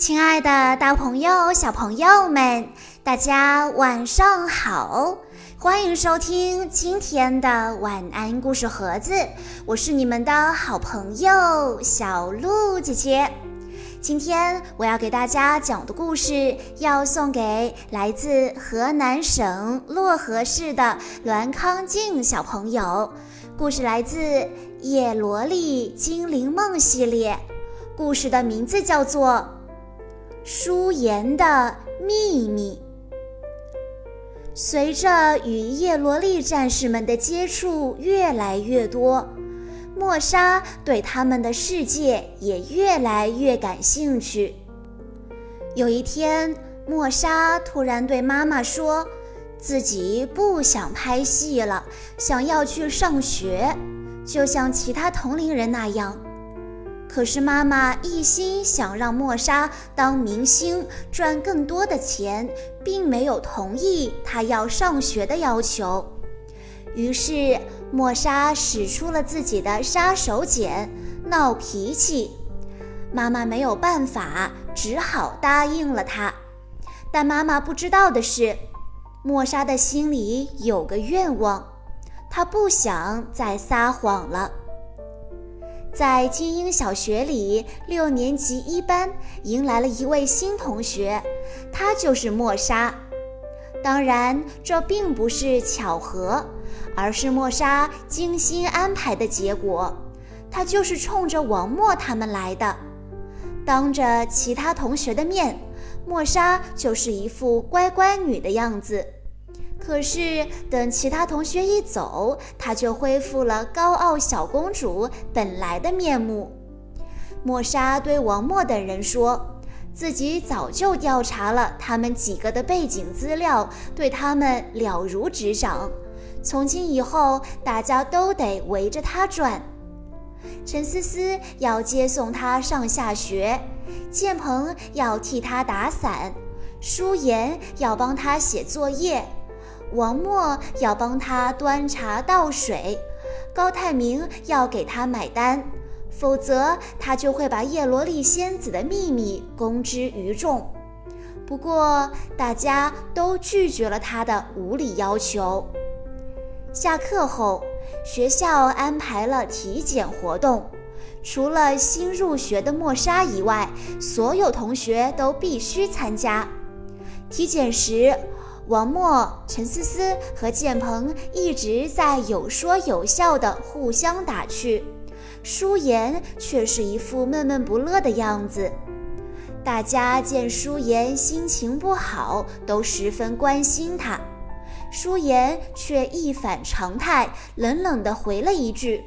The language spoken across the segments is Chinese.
亲爱的，大朋友、小朋友们，大家晚上好！欢迎收听今天的晚安故事盒子，我是你们的好朋友小鹿姐姐。今天我要给大家讲的故事，要送给来自河南省漯河市的栾康静小朋友。故事来自《叶罗丽精灵梦》系列，故事的名字叫做。舒颜的秘密。随着与叶罗丽战士们的接触越来越多，莫莎对他们的世界也越来越感兴趣。有一天，莫莎突然对妈妈说：“自己不想拍戏了，想要去上学，就像其他同龄人那样。”可是妈妈一心想让莫莎当明星，赚更多的钱，并没有同意她要上学的要求。于是莫莎使出了自己的杀手锏，闹脾气。妈妈没有办法，只好答应了她。但妈妈不知道的是，莫莎的心里有个愿望，她不想再撒谎了。在精英小学里，六年级一班迎来了一位新同学，她就是莫莎。当然，这并不是巧合，而是莫莎精心安排的结果。她就是冲着王默他们来的。当着其他同学的面，莫莎就是一副乖乖女的样子。可是，等其他同学一走，她就恢复了高傲小公主本来的面目。莫莎对王默等人说：“自己早就调查了他们几个的背景资料，对他们了如指掌。从今以后，大家都得围着她转。陈思思要接送她上下学，建鹏要替她打伞，舒言要帮她写作业。”王默要帮他端茶倒水，高泰明要给他买单，否则他就会把叶罗丽仙子的秘密公之于众。不过，大家都拒绝了他的无理要求。下课后，学校安排了体检活动，除了新入学的莫莎以外，所有同学都必须参加。体检时。王默、陈思思和建鹏一直在有说有笑的互相打趣，舒颜却是一副闷闷不乐的样子。大家见舒颜心情不好，都十分关心她，舒颜却一反常态，冷冷地回了一句：“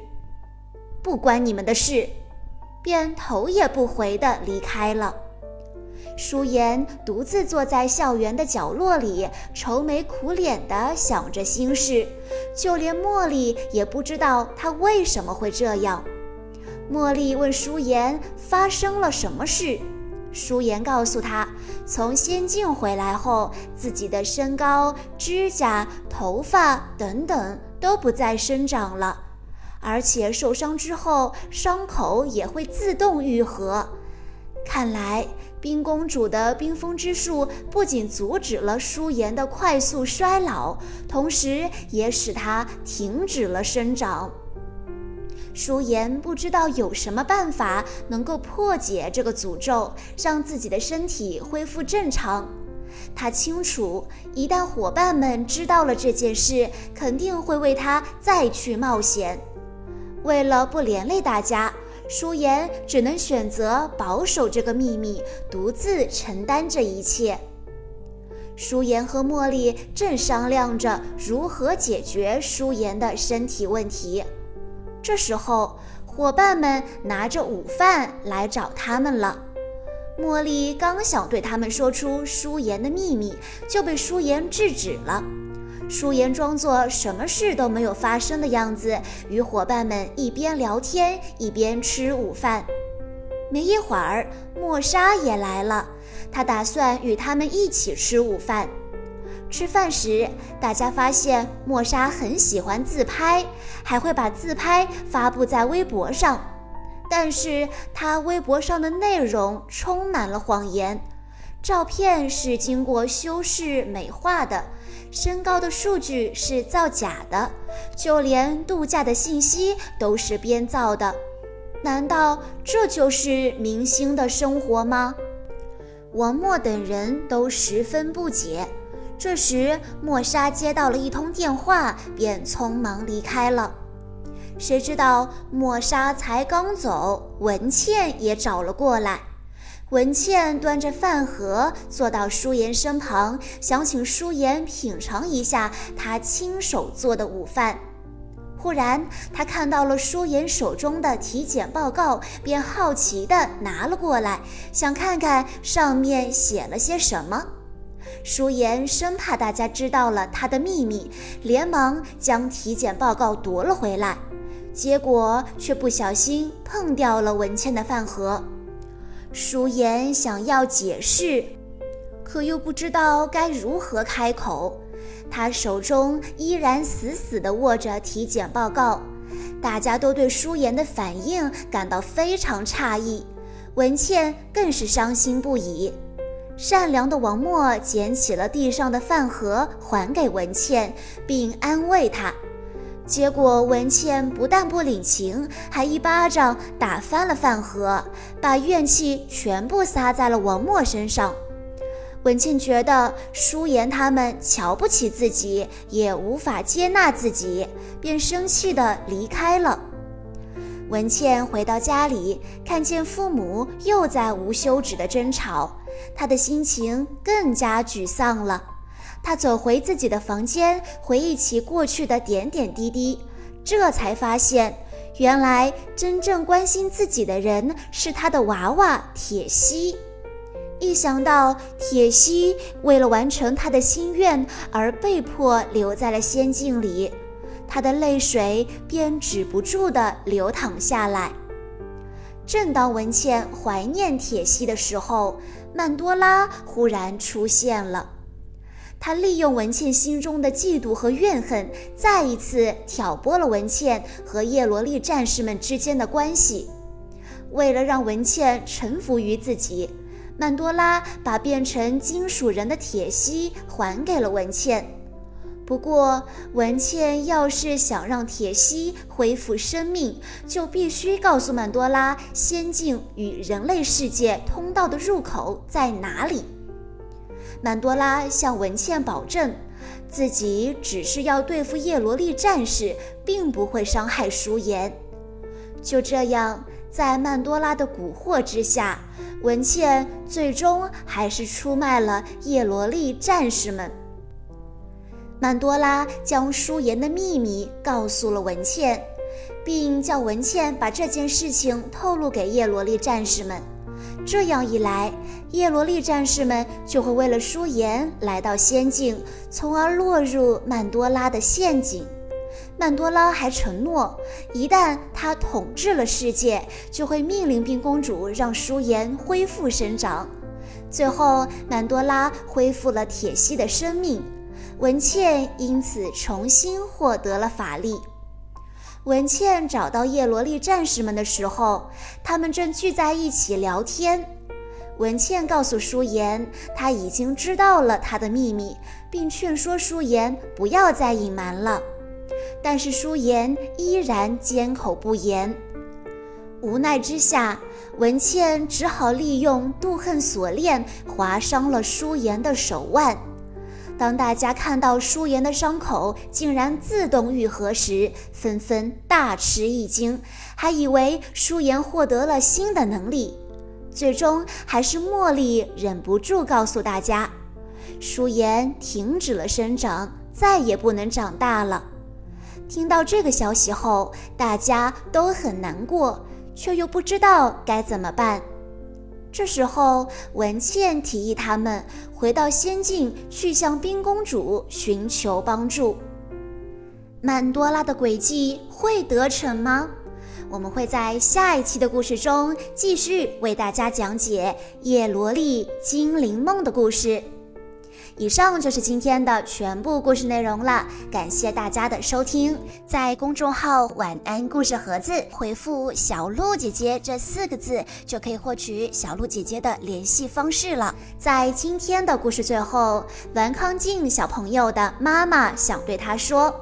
不关你们的事”，便头也不回地离开了。舒颜独自坐在校园的角落里，愁眉苦脸地想着心事。就连茉莉也不知道她为什么会这样。茉莉问舒颜发生了什么事，舒颜告诉她，从仙境回来后，自己的身高、指甲、头发等等都不再生长了，而且受伤之后，伤口也会自动愈合。看来。冰公主的冰封之术不仅阻止了舒颜的快速衰老，同时也使她停止了生长。舒颜不知道有什么办法能够破解这个诅咒，让自己的身体恢复正常。他清楚，一旦伙伴们知道了这件事，肯定会为他再去冒险。为了不连累大家。舒颜只能选择保守这个秘密，独自承担这一切。舒颜和茉莉正商量着如何解决舒颜的身体问题。这时候，伙伴们拿着午饭来找他们了。茉莉刚想对他们说出舒颜的秘密，就被舒颜制止了。舒颜装作什么事都没有发生的样子，与伙伴们一边聊天一边吃午饭。没一会儿，莫莎也来了，她打算与他们一起吃午饭。吃饭时，大家发现莫莎很喜欢自拍，还会把自拍发布在微博上。但是她微博上的内容充满了谎言，照片是经过修饰美化的，身高的数据是造假的，就连度假的信息都是编造的。难道这就是明星的生活吗？王默等人都十分不解。这时，莫莎接到了一通电话，便匆忙离开了。谁知道莫莎才刚走，文倩也找了过来。文倩端着饭盒坐到舒言身旁，想请舒言品尝一下她亲手做的午饭。忽然，她看到了舒言手中的体检报告，便好奇地拿了过来，想看看上面写了些什么。舒言生怕大家知道了他的秘密，连忙将体检报告夺了回来，结果却不小心碰掉了文倩的饭盒。舒言想要解释，可又不知道该如何开口。他手中依然死死地握着体检报告，大家都对舒言的反应感到非常诧异，文倩更是伤心不已。善良的王默捡起了地上的饭盒，还给文倩，并安慰她。结果文倩不但不领情，还一巴掌打翻了饭盒，把怨气全部撒在了王默身上。文倩觉得舒言他们瞧不起自己，也无法接纳自己，便生气地离开了。文倩回到家里，看见父母又在无休止的争吵，她的心情更加沮丧了。他走回自己的房间，回忆起过去的点点滴滴，这才发现，原来真正关心自己的人是他的娃娃铁西。一想到铁西为了完成他的心愿而被迫留在了仙境里，他的泪水便止不住地流淌下来。正当文倩怀念铁西的时候，曼多拉忽然出现了。他利用文倩心中的嫉妒和怨恨，再一次挑拨了文倩和叶罗丽战士们之间的关系。为了让文倩臣服于自己。曼多拉把变成金属人的铁西还给了文倩，不过文倩要是想让铁西恢复生命，就必须告诉曼多拉仙境与人类世界通道的入口在哪里。曼多拉向文倩保证，自己只是要对付叶罗丽战士，并不会伤害舒颜。就这样。在曼多拉的蛊惑之下，文茜最终还是出卖了叶罗丽战士们。曼多拉将舒颜的秘密告诉了文茜，并叫文茜把这件事情透露给叶罗丽战士们。这样一来，叶罗丽战士们就会为了舒颜来到仙境，从而落入曼多拉的陷阱。曼多拉还承诺，一旦他统治了世界，就会命令冰公主让舒颜恢复生长。最后，曼多拉恢复了铁西的生命，文茜因此重新获得了法力。文茜找到叶罗丽战士们的时候，他们正聚在一起聊天。文茜告诉舒言，她已经知道了他的秘密，并劝说舒言不要再隐瞒了。但是舒言依然缄口不言，无奈之下，文倩只好利用妒恨锁链划伤了舒言的手腕。当大家看到舒颜的伤口竟然自动愈合时，纷纷大吃一惊，还以为舒颜获得了新的能力。最终，还是茉莉忍不住告诉大家，舒颜停止了生长，再也不能长大了。听到这个消息后，大家都很难过，却又不知道该怎么办。这时候，文倩提议他们回到仙境，去向冰公主寻求帮助。曼多拉的诡计会得逞吗？我们会在下一期的故事中继续为大家讲解叶罗丽精灵梦的故事。以上就是今天的全部故事内容了，感谢大家的收听。在公众号“晚安故事盒子”回复“小鹿姐姐”这四个字，就可以获取小鹿姐姐的联系方式了。在今天的故事最后，栾康静小朋友的妈妈想对他说：“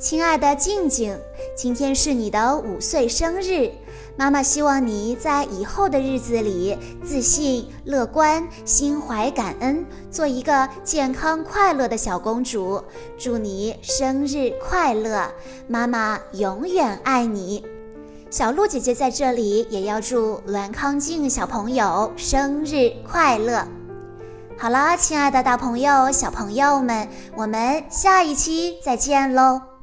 亲爱的静静，今天是你的五岁生日。”妈妈希望你在以后的日子里自信、乐观、心怀感恩，做一个健康快乐的小公主。祝你生日快乐，妈妈永远爱你。小鹿姐姐在这里也要祝栾康静小朋友生日快乐。好了，亲爱的大朋友、小朋友们，我们下一期再见喽。